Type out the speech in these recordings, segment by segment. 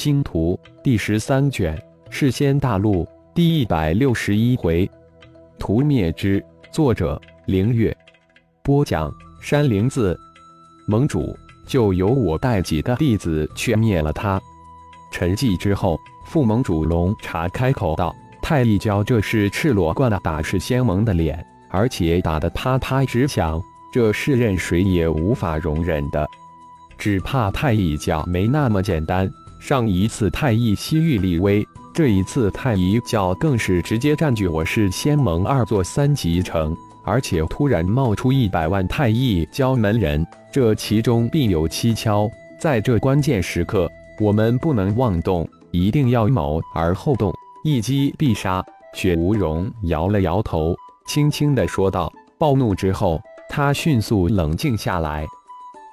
星图》第十三卷《世仙大陆》第一百六十一回，屠灭之。作者：凌月。播讲：山灵子。盟主，就由我带几个弟子去灭了他。沉寂之后，副盟主龙茶开口道：“太一教这是赤裸惯了打世仙盟的脸，而且打得啪啪直响，这是任谁也无法容忍的。只怕太一教没那么简单。上一次太一西域立威，这一次太一教更是直接占据我是仙盟二座三级城。”而且突然冒出一百万太一教门人，这其中必有蹊跷。在这关键时刻，我们不能妄动，一定要谋而后动，一击必杀。雪无容摇了摇头，轻轻的说道：“暴怒之后，他迅速冷静下来。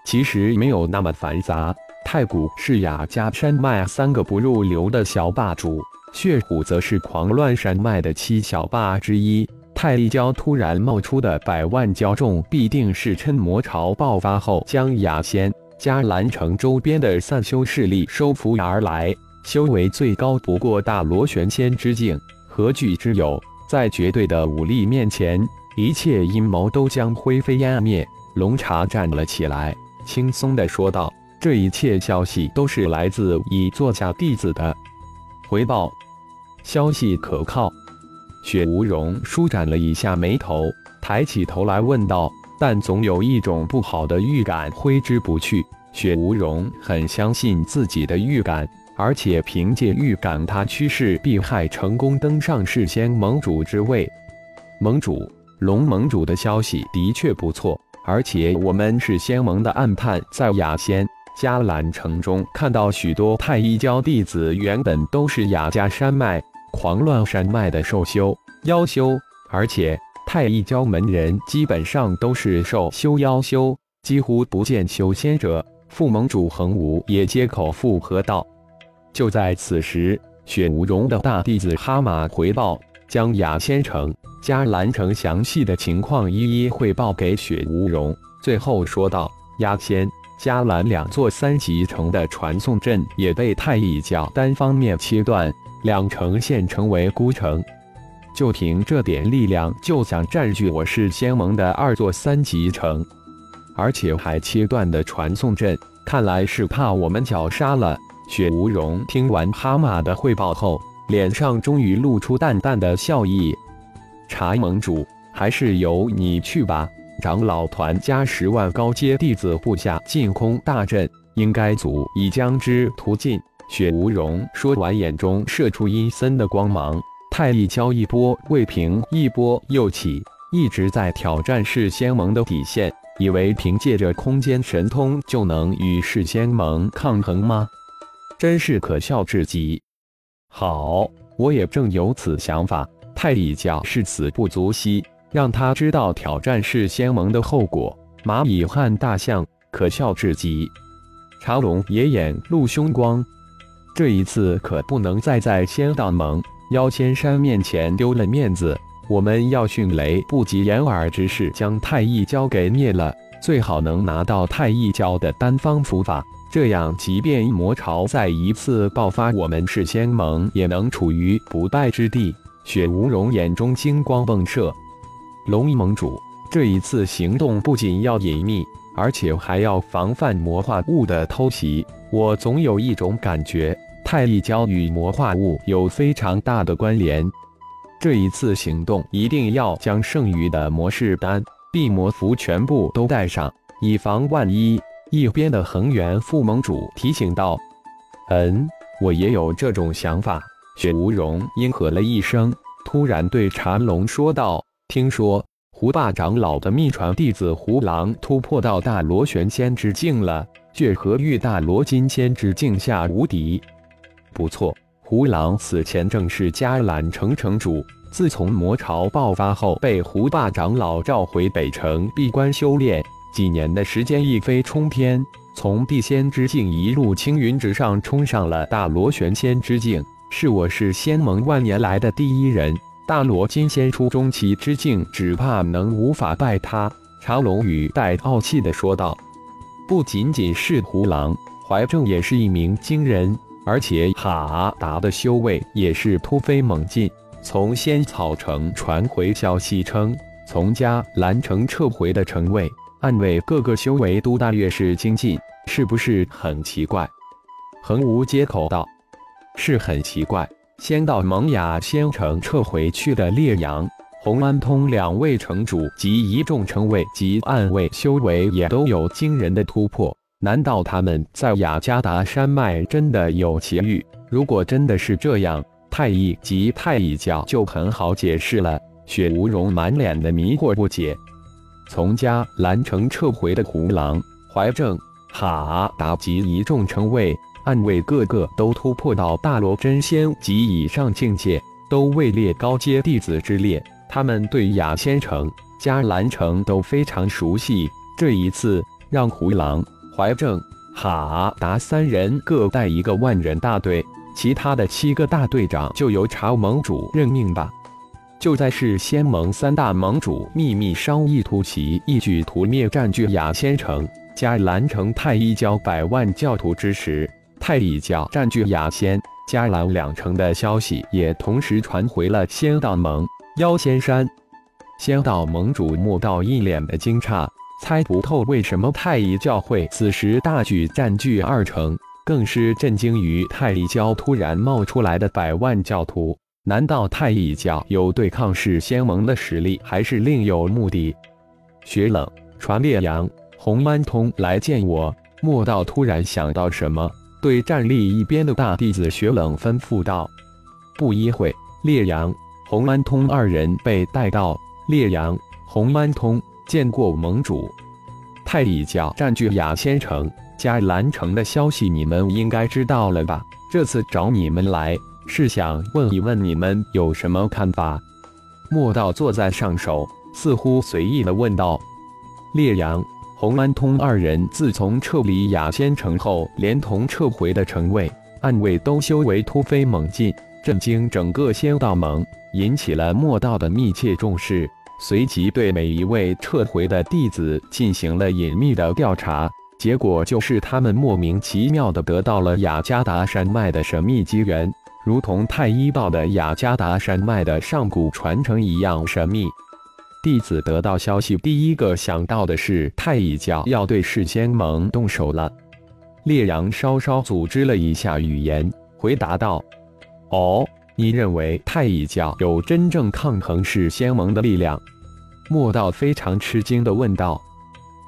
其实没有那么繁杂。太古是雅加山脉三个不入流的小霸主，血虎则是狂乱山脉的七小霸之一。”太一教突然冒出的百万蛟众，必定是趁魔潮爆发后，将雅仙、迦兰城周边的散修势力收服而来。修为最高不过大罗玄仙之境，何惧之有？在绝对的武力面前，一切阴谋都将灰飞烟灭。龙茶站了起来，轻松地说道：“这一切消息都是来自已座下弟子的回报，消息可靠。”雪无容舒展了一下眉头，抬起头来问道：“但总有一种不好的预感挥之不去。”雪无容很相信自己的预感，而且凭借预感，他趋势避害，成功登上世仙盟主之位。盟主龙盟主的消息的确不错，而且我们是仙盟的暗探，在雅仙迦兰城中看到许多太一教弟子，原本都是雅加山脉。狂乱山脉的兽修、妖修，而且太一教门人基本上都是兽修、妖修，几乎不见修仙者。副盟主恒武也接口附和道：“就在此时，雪无容的大弟子哈马回报，将雅仙城、迦兰城详细的情况一一汇报给雪无容，最后说道：雅仙、迦兰两座三级城的传送阵也被太乙教单方面切断。”两城现成为孤城，就凭这点力量就想占据我是仙盟的二座三级城，而且还切断的传送阵，看来是怕我们绞杀了。雪无容听完哈马的汇报后，脸上终于露出淡淡的笑意。茶盟主，还是由你去吧。长老团加十万高阶弟子布下净空大阵，应该足以将之屠尽。雪无容说完，眼中射出阴森的光芒。太一教一波未平，一波又起，一直在挑战世仙盟的底线。以为凭借着空间神通就能与世仙盟抗衡吗？真是可笑至极！好，我也正有此想法。太一教是死不足惜，让他知道挑战是仙盟的后果。蚂蚁和大象，可笑至极。茶龙也眼露凶光。这一次可不能再在仙道盟妖仙山面前丢了面子。我们要迅雷不及掩耳之势将太一教给灭了，最好能拿到太一教的丹方符法，这样即便魔潮再一次爆发，我们是仙盟也能处于不败之地。雪无容眼中金光迸射，龙一盟主这一次行动不仅要隐秘，而且还要防范魔化物的偷袭。我总有一种感觉。太一教与魔化物有非常大的关联，这一次行动一定要将剩余的魔式丹、地魔符全部都带上，以防万一。一边的恒元副盟主提醒道：“嗯，我也有这种想法。”雪无容应和了一声，突然对茶龙说道：“听说胡霸长老的秘传弟子胡狼突破到大罗玄仙之境了，却和玉大罗金仙之境下无敌。”不错，胡狼此前正是迦兰城城主。自从魔潮爆发后，被胡霸长老召回北城闭关修炼，几年的时间一飞冲天，从地仙之境一路青云直上，冲上了大罗玄仙之境，是我是仙盟万年来的第一人。大罗金仙出中期之境，只怕能无法败他。茶龙语带傲气的说道：“不仅仅是胡狼，怀正也是一名惊人。”而且哈达的修为也是突飞猛进。从仙草城传回消息称，从迦兰城撤回的城卫、暗卫各个修为都大约是精进，是不是很奇怪？横无接口道：“是很奇怪。”先到蒙雅仙城撤回去的烈阳、洪安通两位城主及一众城卫及暗卫修为也都有惊人的突破。难道他们在雅加达山脉真的有奇遇？如果真的是这样，太乙及太乙教就很好解释了。雪无容满脸的迷惑不解。从家兰城撤回的胡狼、怀正、哈达及一众城卫、暗卫，个个都突破到大罗真仙及以上境界，都位列高阶弟子之列。他们对雅仙城、迦兰城都非常熟悉。这一次，让胡狼。怀正、哈达三人各带一个万人大队，其他的七个大队长就由朝盟主任命吧。就在是仙盟三大盟主秘密商议突袭，一举屠灭占据雅仙城、加兰城太一教百万教徒之时，太乙教占据雅仙、加兰两城的消息也同时传回了仙道盟妖仙山。仙道盟主莫道一脸的惊诧。猜不透为什么太乙教会此时大举占据二城，更是震惊于太乙教突然冒出来的百万教徒。难道太乙教有对抗世仙盟的实力，还是另有目的？雪冷传烈阳、洪安通来见我。莫道突然想到什么，对站立一边的大弟子雪冷吩咐道：“不一会，烈阳、洪安通二人被带到。烈阳、洪安通。”见过盟主，太乙教占据雅仙城、加兰城的消息，你们应该知道了吧？这次找你们来，是想问一问你们有什么看法。莫道坐在上首，似乎随意的问道：“烈阳、洪安通二人自从撤离雅仙城后，连同撤回的城卫、暗卫都修为突飞猛进，震惊整个仙道盟，引起了莫道的密切重视。”随即对每一位撤回的弟子进行了隐秘的调查，结果就是他们莫名其妙地得到了雅加达山脉的神秘机缘，如同太一道的雅加达山脉的上古传承一样神秘。弟子得到消息，第一个想到的是太乙教要对世仙盟动手了。烈阳稍稍组织了一下语言，回答道：“哦。”你认为太乙教有真正抗衡世仙盟的力量？莫道非常吃惊地问道。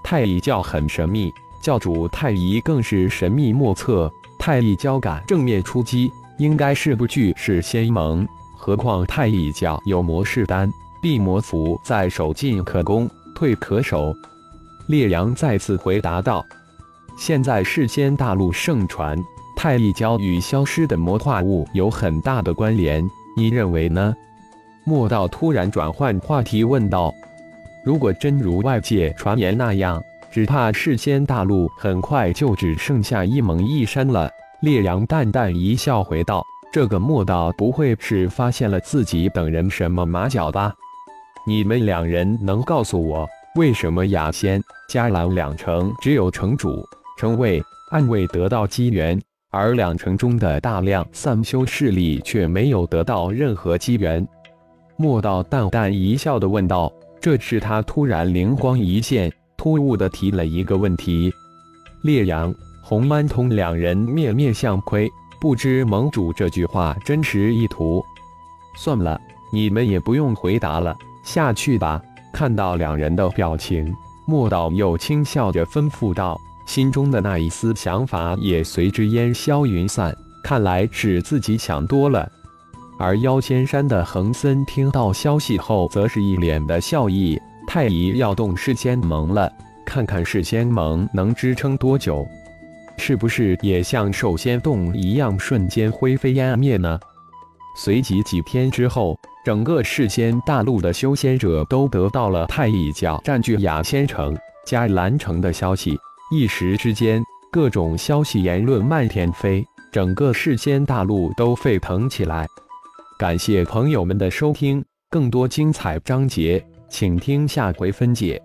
太乙教很神秘，教主太乙更是神秘莫测。太乙教敢正面出击，应该是不惧世仙盟。何况太乙教有魔士丹、地魔符在手，进可攻，退可守。烈阳再次回答道：“现在世仙大陆盛传。”太一教与消失的魔化物有很大的关联，你认为呢？莫道突然转换话题问道：“如果真如外界传言那样，只怕世间大陆很快就只剩下一盟一山了。”烈阳淡淡一笑回道：“这个莫道不会是发现了自己等人什么马脚吧？你们两人能告诉我，为什么雅仙、迦兰两城只有城主、城卫、暗卫得到机缘？”而两城中的大量散修势力却没有得到任何机缘。莫道淡淡一笑的问道：“这是他突然灵光一现，突兀的提了一个问题。”烈阳、红安通两人面面相窥，不知盟主这句话真实意图。算了，你们也不用回答了，下去吧。看到两人的表情，莫道又轻笑着吩咐道。心中的那一丝想法也随之烟消云散，看来是自己想多了。而妖仙山的恒森听到消息后，则是一脸的笑意。太乙要动世仙盟了，看看世仙盟能支撑多久，是不是也像兽仙洞一样瞬间灰飞烟灭呢？随即几天之后，整个世间大陆的修仙者都得到了太乙教占据雅仙城、加兰城的消息。一时之间，各种消息言论漫天飞，整个世间大陆都沸腾起来。感谢朋友们的收听，更多精彩章节，请听下回分解。